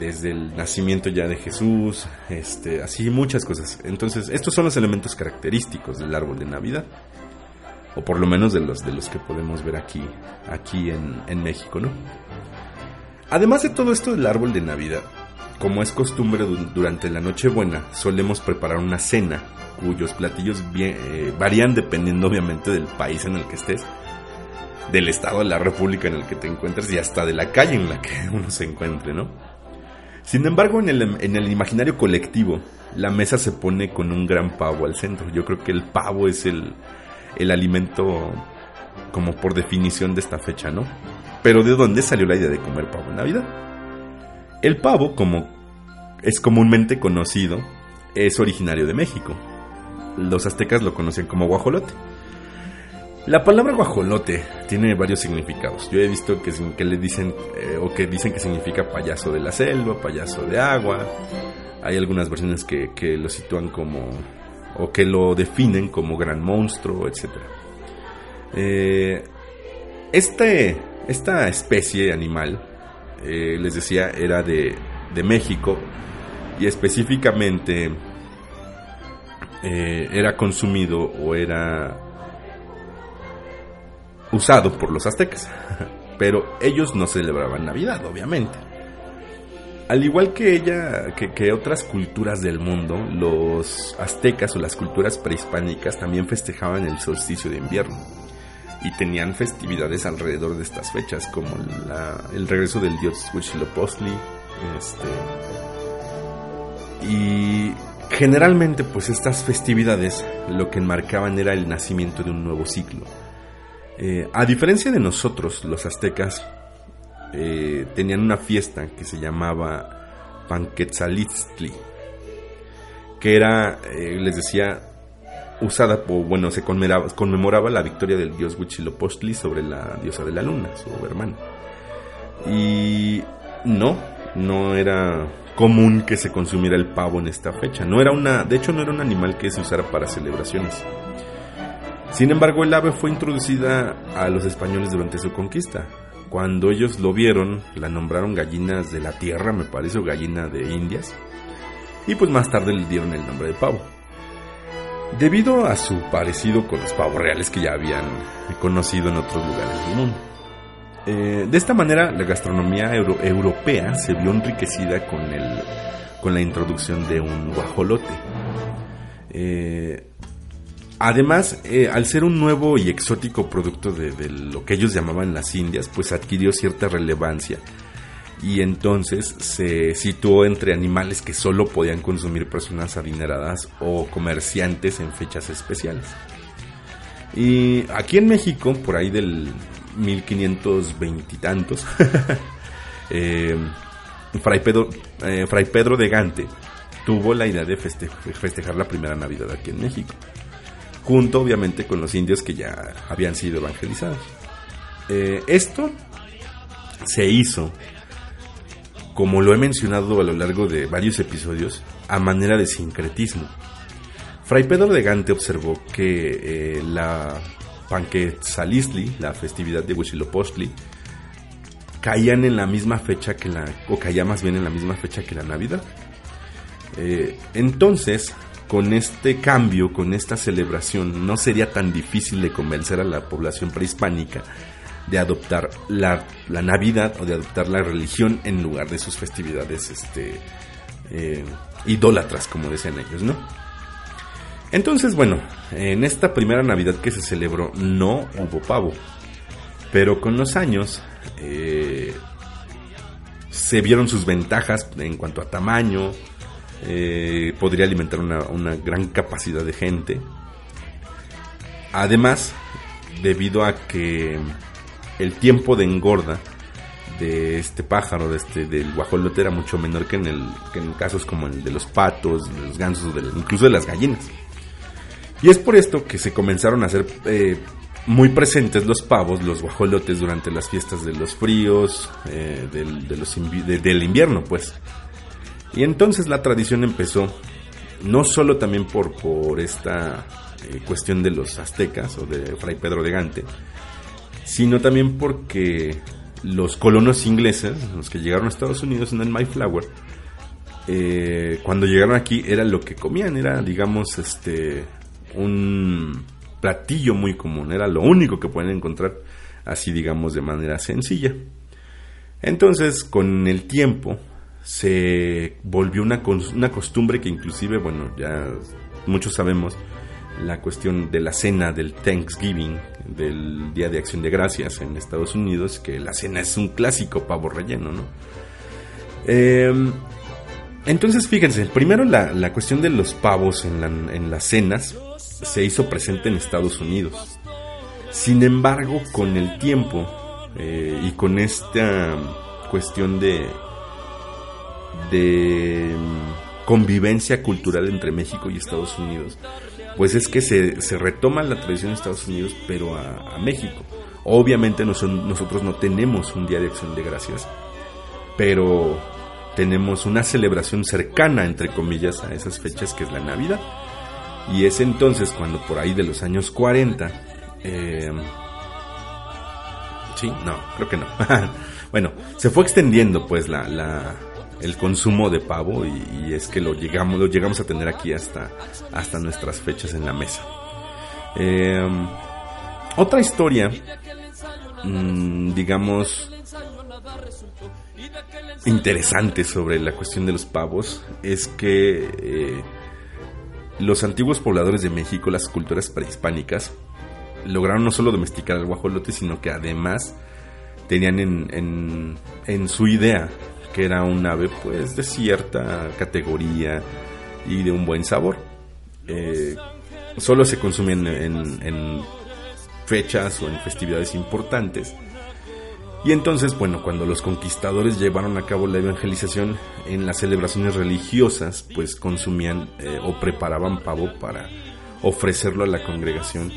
desde el nacimiento ya de Jesús, este, así muchas cosas. Entonces, estos son los elementos característicos del árbol de Navidad, o por lo menos de los, de los que podemos ver aquí, aquí en México, ¿no? Además de todo esto del árbol de Navidad, como es costumbre du- durante la Nochebuena, solemos preparar una cena cuyos platillos eh, varían dependiendo obviamente del país en el que estés, del estado de la república en el que te encuentres y hasta de la calle en la que uno se encuentre, ¿no? Sin embargo, en el, en el imaginario colectivo, la mesa se pone con un gran pavo al centro. Yo creo que el pavo es el, el alimento como por definición de esta fecha, ¿no? Pero ¿de dónde salió la idea de comer pavo en Navidad? El pavo, como es comúnmente conocido, es originario de México. Los aztecas lo conocen como guajolote. La palabra guajolote tiene varios significados. Yo he visto que, que le dicen eh, o que dicen que significa payaso de la selva, payaso de agua. Hay algunas versiones que, que lo sitúan como o que lo definen como gran monstruo, etc. Eh, este, esta especie animal, eh, les decía, era de, de México y específicamente eh, era consumido o era usado por los aztecas. Pero ellos no celebraban Navidad, obviamente. Al igual que ella, que, que otras culturas del mundo, los aztecas o las culturas prehispánicas también festejaban el solsticio de invierno y tenían festividades alrededor de estas fechas, como la- el regreso del dios Huitzilopochtli, este, y generalmente, pues estas festividades lo que enmarcaban era el nacimiento de un nuevo ciclo. Eh, a diferencia de nosotros, los aztecas eh, tenían una fiesta que se llamaba Panquetzalitztli, que era, eh, les decía, usada, o bueno, se conmemoraba, conmemoraba la victoria del dios Huitzilopochtli sobre la diosa de la luna, su hermana. Y no, no era común que se consumiera el pavo en esta fecha. No era una, de hecho no era un animal que se usara para celebraciones. Sin embargo, el ave fue introducida a los españoles durante su conquista. Cuando ellos lo vieron, la nombraron gallinas de la tierra, me parece, o gallina de Indias. Y pues más tarde le dieron el nombre de pavo. Debido a su parecido con los pavos reales que ya habían conocido en otros lugares del mundo. Eh, de esta manera, la gastronomía euro- europea se vio enriquecida con, el, con la introducción de un guajolote. Eh, además, eh, al ser un nuevo y exótico producto de, de lo que ellos llamaban las Indias, pues adquirió cierta relevancia y entonces se situó entre animales que solo podían consumir personas adineradas o comerciantes en fechas especiales. Y aquí en México, por ahí del 1520 y tantos, Fray, Pedro, eh, Fray Pedro de Gante tuvo la idea de feste- festejar la primera Navidad aquí en México, junto obviamente con los indios que ya habían sido evangelizados. Eh, esto se hizo, como lo he mencionado a lo largo de varios episodios, a manera de sincretismo. Fray Pedro de Gante observó que eh, la Panquetzalistli, la festividad de Huitzilopochtli, caían en la misma fecha que la, o caía más bien en la misma fecha que la Navidad. Eh, entonces, con este cambio, con esta celebración, no sería tan difícil de convencer a la población prehispánica de adoptar la, la Navidad o de adoptar la religión en lugar de sus festividades este, eh, idólatras, como decían ellos, ¿no? Entonces, bueno, en esta primera Navidad que se celebró no hubo pavo, pero con los años eh, se vieron sus ventajas en cuanto a tamaño, eh, podría alimentar una, una gran capacidad de gente. Además, debido a que el tiempo de engorda de este pájaro, de este, del guajolote, era mucho menor que en, el, que en casos como el de los patos, de los gansos, incluso de las gallinas. Y es por esto que se comenzaron a hacer eh, muy presentes los pavos, los guajolotes durante las fiestas de los fríos, eh, del invierno, pues. Y entonces la tradición empezó, no solo también por, por esta eh, cuestión de los aztecas o de Fray Pedro de Gante, sino también porque los colonos ingleses, los que llegaron a Estados Unidos en el Mayflower, eh, cuando llegaron aquí era lo que comían, era digamos este un platillo muy común, era lo único que pueden encontrar así digamos de manera sencilla. Entonces con el tiempo se volvió una, una costumbre que inclusive, bueno, ya muchos sabemos, la cuestión de la cena del Thanksgiving, del Día de Acción de Gracias en Estados Unidos, que la cena es un clásico pavo relleno, ¿no? Em, entonces, fíjense, primero la, la cuestión de los pavos en, la- en las cenas se hizo presente en Estados Unidos. Sin embargo, con el tiempo eh, y con esta cuestión de, de mm, convivencia cultural entre México y Estados Unidos, pues es que se, se retoma la tradición en Estados Unidos, pero a, México. Obviamente nosotros no tenemos un día de acción de gracias, pero tenemos una celebración cercana, entre comillas, a esas fechas que es la Navidad. Y es entonces cuando por ahí de los años 40, eh, sí, no, creo que no. bueno, se fue extendiendo pues la, la- el consumo de pavo y, y es que lo llegamos, lo llegamos a tener aquí hasta, hasta nuestras fechas en la mesa. Eh, otra historia, mm, digamos, interesante sobre la cuestión de los pavos es que eh, los antiguos pobladores de México, las culturas prehispánicas, lograron no solo domesticar al guajolote, sino que además tenían en, en, en su idea que era un ave pues de cierta categoría y de un buen sabor. Eh, solo se consumían en, en fechas o en festividades importantes. Y entonces, bueno, cuando los conquistadores llevaron a cabo la evangelización en las celebraciones religiosas, pues consumían eh, o preparaban pavo para ofrecerlo a la congregación.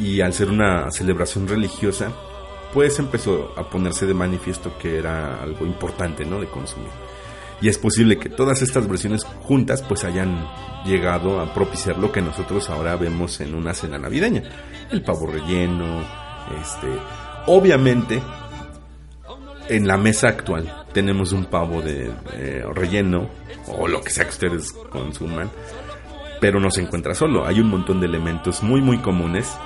Y al ser una celebración religiosa, pues empezó a ponerse de manifiesto que era algo importante, ¿no? De consumir. Y es posible que todas estas versiones juntas pues hayan llegado a propiciar lo que nosotros ahora vemos en una cena navideña. El pavo relleno, este... Obviamente, en la mesa actual tenemos un pavo de eh, relleno o lo que sea que ustedes consuman, pero no se encuentra solo. Hay un montón de elementos muy muy comunes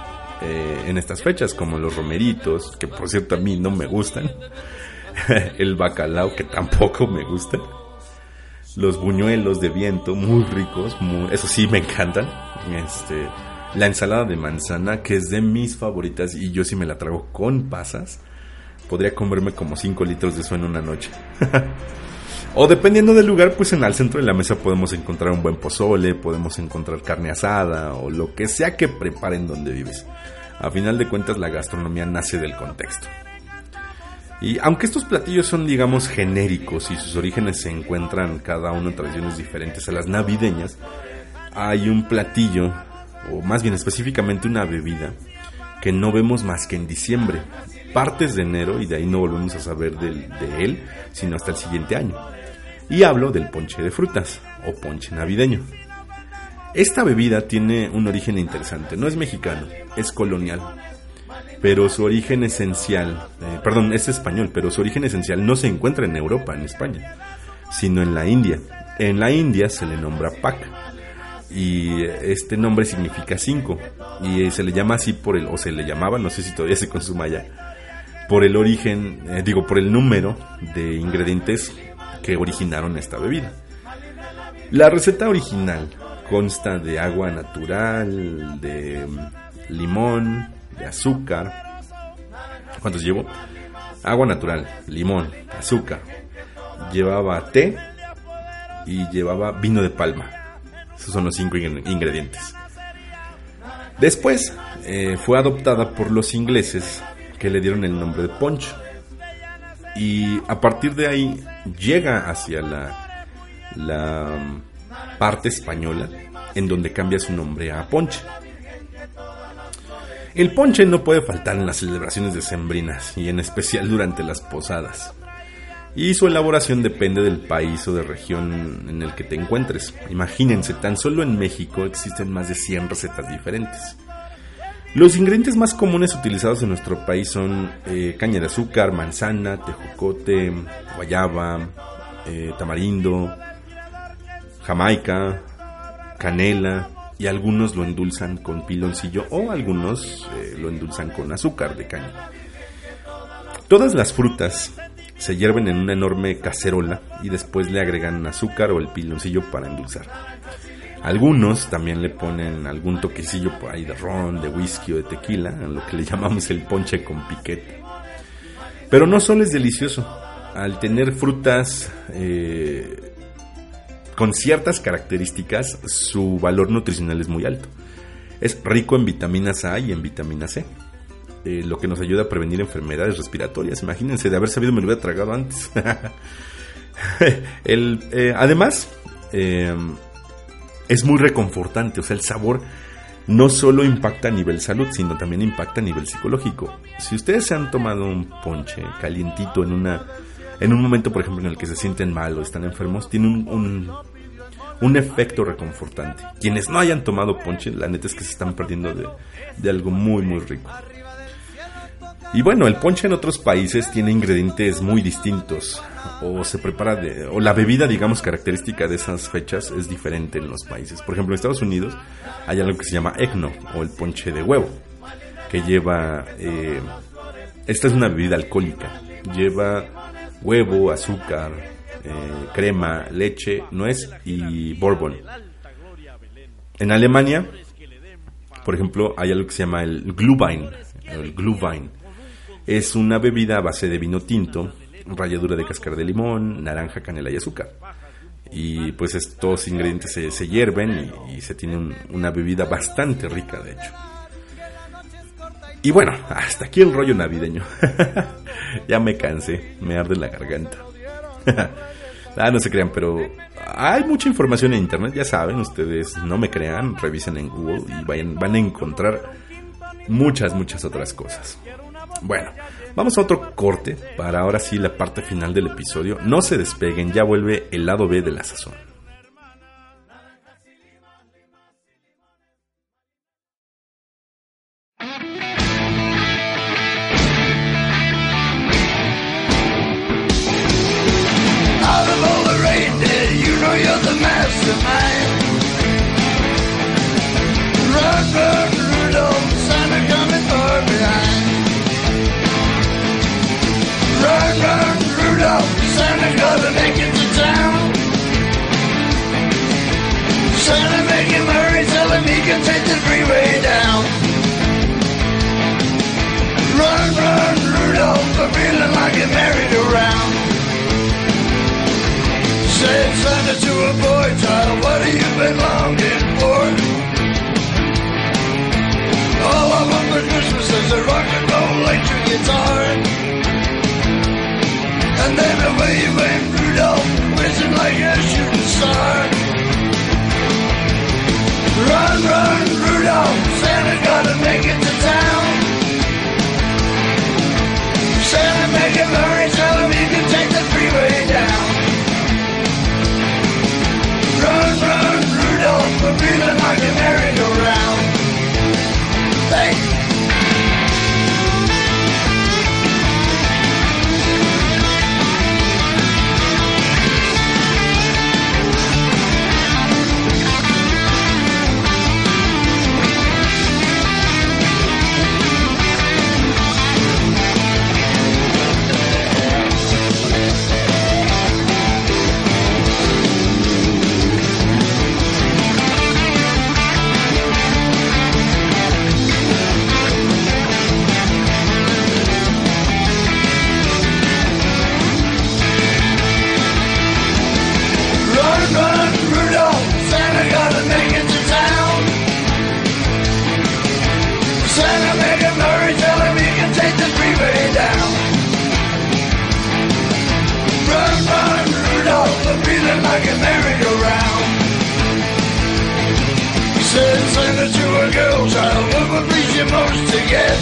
eh, en estas fechas, como los romeritos, que por cierto a mí no me gustan, el bacalao, que tampoco me gusta, los buñuelos de viento, muy ricos, eso sí me encantan, este, la ensalada de manzana, que es de mis favoritas y yo sí me la trago con pasas, podría comerme como 5 litros de eso en una noche. O dependiendo del lugar, pues en el centro de la mesa podemos encontrar un buen pozole, podemos encontrar carne asada o lo que sea que preparen donde vives. A final de cuentas la gastronomía nace del contexto. Y aunque estos platillos son digamos genéricos y sus orígenes se encuentran cada uno en tradiciones diferentes a las navideñas, hay un platillo, o más bien específicamente una bebida, que no vemos más que en diciembre, partes de enero y de ahí no volvemos a saber del- de él, sino hasta el siguiente año. Y hablo del ponche de frutas o ponche navideño. Esta bebida tiene un origen interesante, no es mexicano, es colonial. Pero su origen esencial, eh, perdón, es español, pero su origen esencial no se encuentra en Europa, en España, sino en la India. En la India se le nombra Pak y este nombre significa cinco y se le llama así por el, o se le llamaba, no sé si todavía se consuma ya, por el origen, eh, digo, por el número de ingredientes que originaron esta bebida. La receta original consta de agua natural, de mm, limón, de azúcar. ¿Cuántos llevo? Agua natural, limón, azúcar. Llevaba té y llevaba vino de palma. Esos son los cinco ingre- ingredientes. Después eh, fue adoptada por los ingleses que le dieron el nombre de poncho. Y a partir de ahí llega hacia la, la parte española en donde cambia su nombre a ponche. El ponche no puede faltar en las celebraciones decembrinas y en especial durante las posadas. Y su elaboración depende del país o de región en el que te encuentres. Imagínense, tan solo en México existen más de 100 recetas diferentes. Los ingredientes más comunes utilizados en nuestro país son eh, caña de azúcar, manzana, tejocote, guayaba, eh, tamarindo, jamaica, canela y algunos lo endulzan con piloncillo o algunos eh, lo endulzan con azúcar de caña. Todas las frutas se hierven en una enorme cacerola y después le agregan azúcar o el piloncillo para endulzar. Algunos también le ponen algún toquecillo por ahí de ron, de whisky o de tequila, lo que le llamamos el ponche con piquete. Pero no solo es delicioso, al tener frutas eh, con ciertas características, su valor nutricional es muy alto. Es rico en vitaminas A y en vitamina C, eh, lo que nos ayuda a prevenir enfermedades respiratorias. Imagínense, de haber sabido me lo hubiera tragado antes. El, eh, además, es muy reconfortante, o sea, el sabor no solo impacta a nivel salud, sino también impacta a nivel psicológico. Si ustedes se han tomado un ponche calientito en una en un momento, por ejemplo, en el que se sienten mal o están enfermos, tiene un, un, efecto reconfortante. Quienes no hayan tomado ponche, la neta es que se están perdiendo de, de algo muy, muy rico. Y bueno, el ponche en otros países tiene ingredientes muy distintos o se prepara de o la bebida digamos característica de esas fechas es diferente en los países. Por ejemplo, en Estados Unidos hay algo que se llama eggnog o el ponche de huevo que lleva eh, esta es una bebida alcohólica, lleva huevo, azúcar, eh, crema, leche, nuez y bourbon. En Alemania, por ejemplo, hay algo que se llama el Glühwein, el Glühwein es una bebida a base de vino tinto, ralladura de cáscara de limón, naranja, canela y azúcar. Y pues estos ingredientes se, se hierven y, se tiene un, una bebida bastante rica, de hecho. Y bueno, hasta aquí el rollo navideño. ya me cansé, me arde la garganta. ah, no se crean, pero hay mucha información en internet, ya saben, ustedes no me crean, revisen en Google y van a encontrar muchas, muchas otras cosas. Bueno, vamos a otro corte para ahora sí la parte final del episodio. No se despeguen, ya vuelve el lado B de la sazón. Run, run, Rudolph, Santa gotta make it to town. Him he can take the freeway down. Run, run, Rudolph, I'm feeling like a merry-go-round. Santa to a boy child, what have you been longing for? All I want for Christmas is a rock and roll electric guitar. And then away went Rudolph, whizzing like a shooting star. Run, run, Rudolph, gotta make it to town. Make him hurry, tell him can take the freeway down. Run, run, Rudolph, we're feeling like a merry-go-round. Like a merry-go-round. Said Santa to a girl child, what would please you most to get?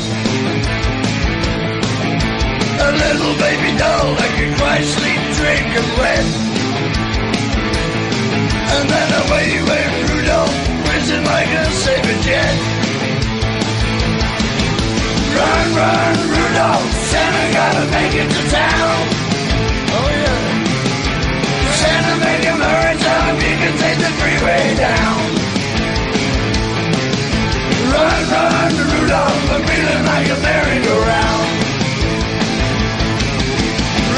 A little baby doll that can cry, sleep, drink, and wet. And then away went Rudolph, whizzing like a saber jet. Run, run, Rudolph, Santa gotta make it to town. Can take the freeway down. Run, run, Rudolph, I'm feeling like a merry-go-round.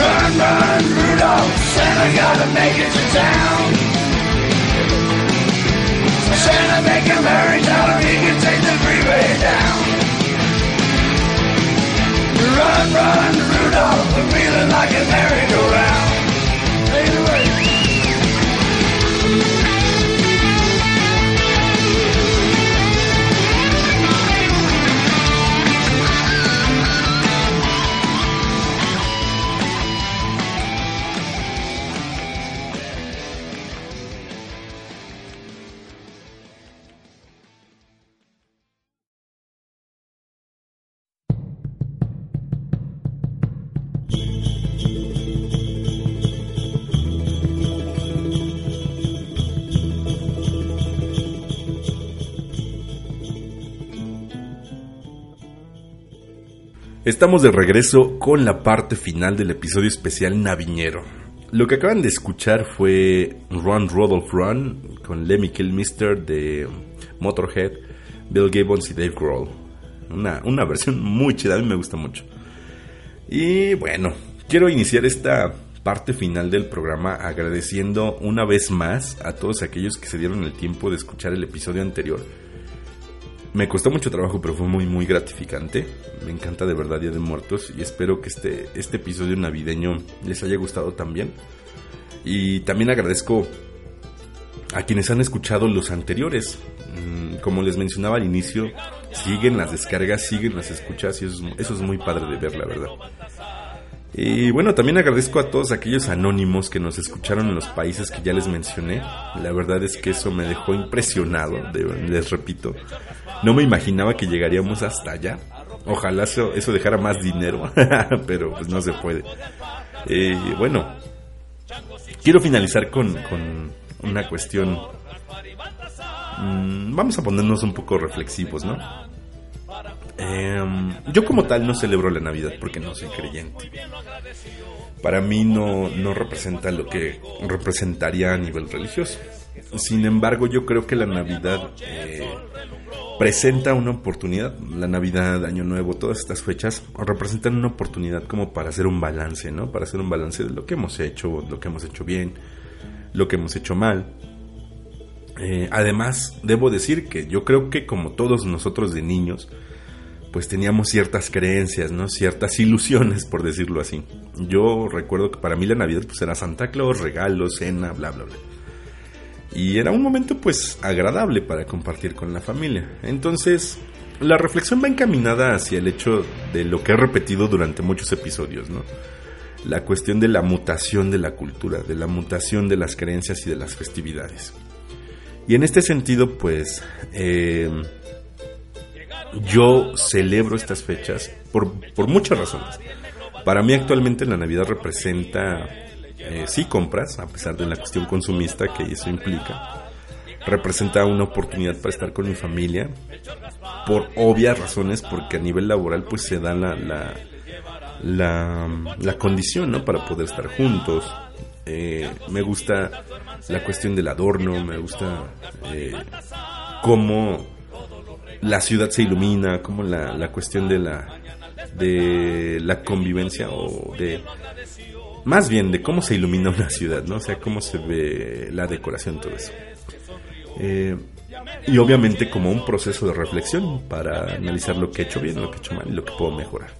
Run, run, Rudolph, Santa gotta make it to town. Santa make can take the freeway down. Run, run, Rudolph, I'm feeling like a merry-go-round. Estamos de regreso con la parte final del episodio especial naviñero. Lo que acaban de escuchar fue Run Rodolph Run con Lemmy Kilmister de Motorhead, Bill Gibbons y Dave Grohl. Una, una versión muy chida, a mí me gusta mucho. Y bueno, quiero iniciar esta parte final del programa agradeciendo una vez más a todos aquellos que se dieron el tiempo de escuchar el episodio anterior. Me costó mucho trabajo, pero fue muy, muy gratificante. Me encanta de verdad Día de Muertos y espero que este, este episodio navideño les haya gustado también. Y también agradezco a quienes han escuchado los anteriores. Mm, Como les mencionaba al inicio, siguen las descargas, siguen las escuchas y eso es, eso es muy padre de ver, la verdad. Y bueno, también agradezco a todos aquellos anónimos que nos escucharon en los países que ya les mencioné. La verdad es que eso me dejó impresionado, les repito. No me imaginaba que llegaríamos hasta allá. Ojalá eso, eso dejara más dinero, pero pues no se puede. Eh, bueno, quiero finalizar con, con una cuestión. Mm, vamos a ponernos un poco reflexivos, ¿no? Em, yo como tal no celebro la Navidad porque no soy creyente. Para mí no, no representa lo que representaría a nivel religioso. Sin embargo, yo creo que la Navidad eh, presenta una oportunidad. La Navidad, Año Nuevo, todas estas fechas representan una oportunidad como para hacer un balance, ¿no? Para hacer un balance de lo que hemos hecho, lo que hemos hecho bien, lo que hemos hecho mal. Eh, además, debo decir que yo creo que como todos nosotros de niños, pues teníamos ciertas creencias, ¿no? Ciertas ilusiones, por decirlo así. Yo recuerdo que para mí la Navidad pues era Santa Claus, regalos, cena, bla, bla, bla. Y era un momento pues agradable para compartir con la familia. Entonces, la reflexión va encaminada hacia el hecho de lo que he repetido durante muchos episodios, ¿no? La cuestión de la mutación de la cultura, de la mutación de las creencias y de las festividades. Y en este sentido, pues, eh, yo celebro estas fechas por, por muchas razones. Para mí actualmente la Navidad representa, eh, sí compras, a pesar de la cuestión consumista que eso implica, representa una oportunidad para estar con mi familia, por obvias razones, porque a nivel laboral pues se da la, la, la, la condición ¿no? para poder estar juntos. Eh, me gusta la cuestión del adorno, me gusta eh, cómo la ciudad se ilumina, como la, la cuestión de la de la convivencia o de más bien de cómo se ilumina una ciudad, ¿no? O sea, cómo se ve la decoración, todo eso. Eh, y obviamente como un proceso de reflexión para analizar lo que he hecho bien, lo que he hecho mal y lo que puedo mejorar.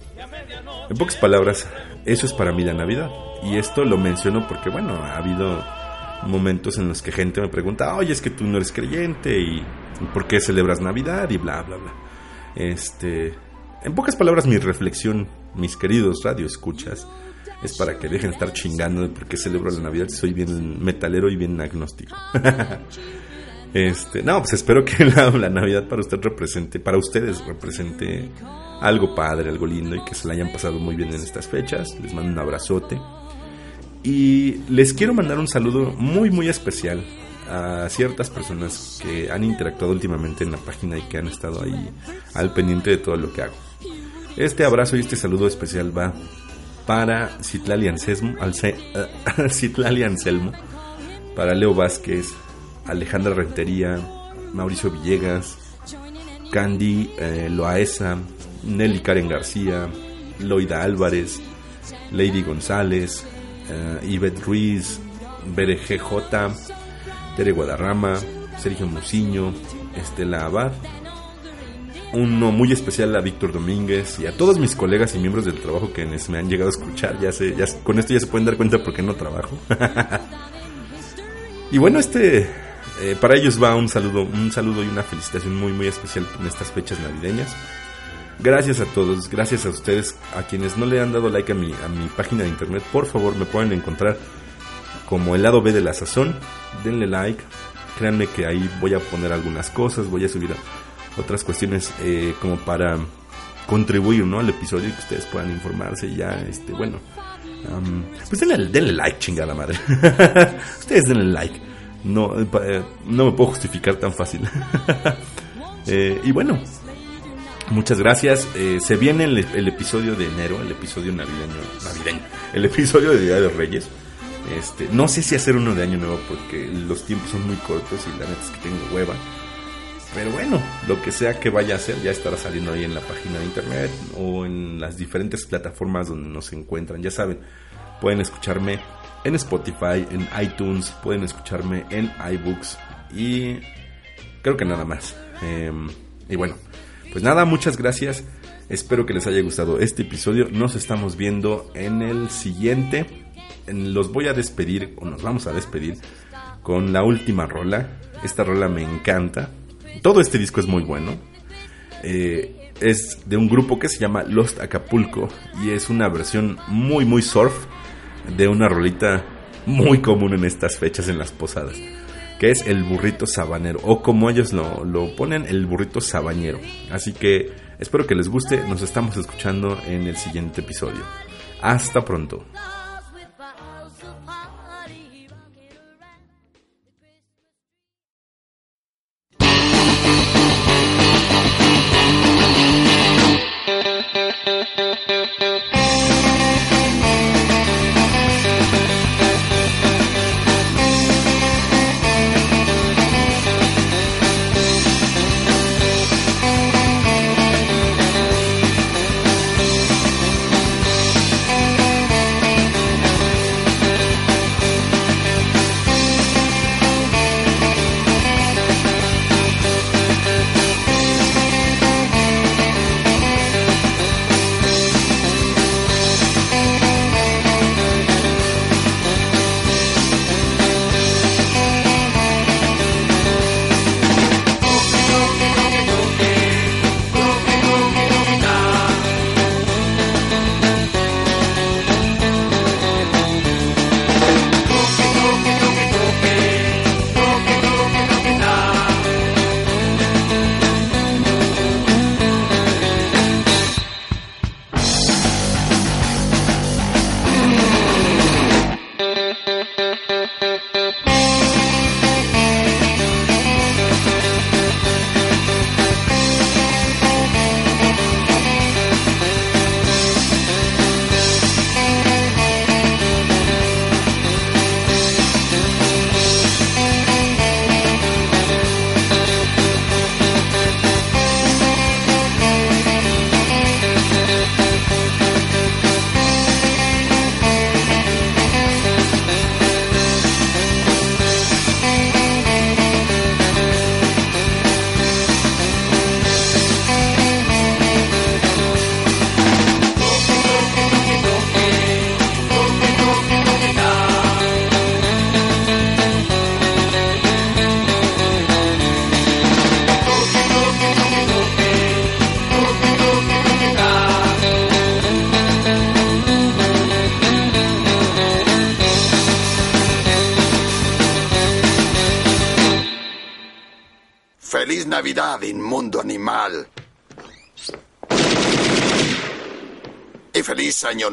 En pocas palabras, eso es para mí la Navidad. Y esto lo menciono porque, bueno, ha habido momentos en los que gente me pregunta, oye, es que tú no eres creyente y por qué celebras Navidad y bla, bla, bla. Este, en pocas palabras, mi reflexión, mis queridos radio escuchas, es para que dejen de estar chingando de por qué celebro la Navidad soy bien metalero y bien agnóstico. este, no, pues espero que la, la Navidad para usted represente, para ustedes represente algo padre, algo lindo y que se la hayan pasado muy bien en estas fechas. Les mando un abrazote. Y les quiero mandar un saludo muy muy especial a ciertas personas que han interactuado últimamente en la página y que han estado ahí al pendiente de todo lo que hago. Este abrazo y este saludo especial va para Citlali Anselmo, eh, Citlali Anselmo, para Leo Vázquez, Alejandra Rentería, Mauricio Villegas, Candy eh, Loaesa, Nelly Karen García, Loida Álvarez, Lady González, eh, Ivette Ruiz, BRGJ, Tere Guadarrama, Sergio Muciño, Estela Abad, uno muy especial a Víctor Domínguez y a todos mis colegas y miembros del trabajo que me han llegado a escuchar. Ya sé, ya, con esto ya se pueden dar cuenta porque no trabajo. y bueno, este eh, para ellos va un saludo, un saludo y una felicitación muy muy especial en estas fechas navideñas. Gracias a todos, gracias a ustedes, a quienes no le han dado like a mi, a mi página de internet, por favor me pueden encontrar como el lado B de la sazón, denle like, créanme que ahí voy a poner algunas cosas, voy a subir otras cuestiones eh, como para contribuir, ¿no? Al episodio y que ustedes puedan informarse ya, este, bueno. am, pues denle, denle like, chingada madre. ustedes denle like. No, eh, no me puedo justificar tan fácil. Eh, y bueno, Muchas gracias. Eh, se viene el, el episodio de enero, el episodio navideño, navideño, el episodio de Día de Reyes. Este, no sé si hacer uno de Año Nuevo porque los tiempos son muy cortos y la neta es que tengo hueva. Pero bueno, lo que sea que vaya a hacer ya estará saliendo ahí en la página de internet o en las diferentes plataformas donde nos encuentran. Ya saben, pueden escucharme en Spotify, en iTunes, pueden escucharme en iBooks y creo que nada más. Eh, y bueno, pues nada, muchas gracias. Espero que les haya gustado este episodio. Nos estamos viendo en el siguiente. En- los voy a despedir, o nos vamos a despedir, con la última rola. Esta rola me encanta. Todo este disco es muy bueno. Eh, es de un grupo que se llama Lost Acapulco y es una versión muy muy surf de una rolita muy común en estas fechas en las posadas, que es el burrito sabanero o como ellos lo, lo ponen el burrito sabañero. Así que espero que les guste, nos estamos escuchando en el siguiente episodio. Hasta pronto.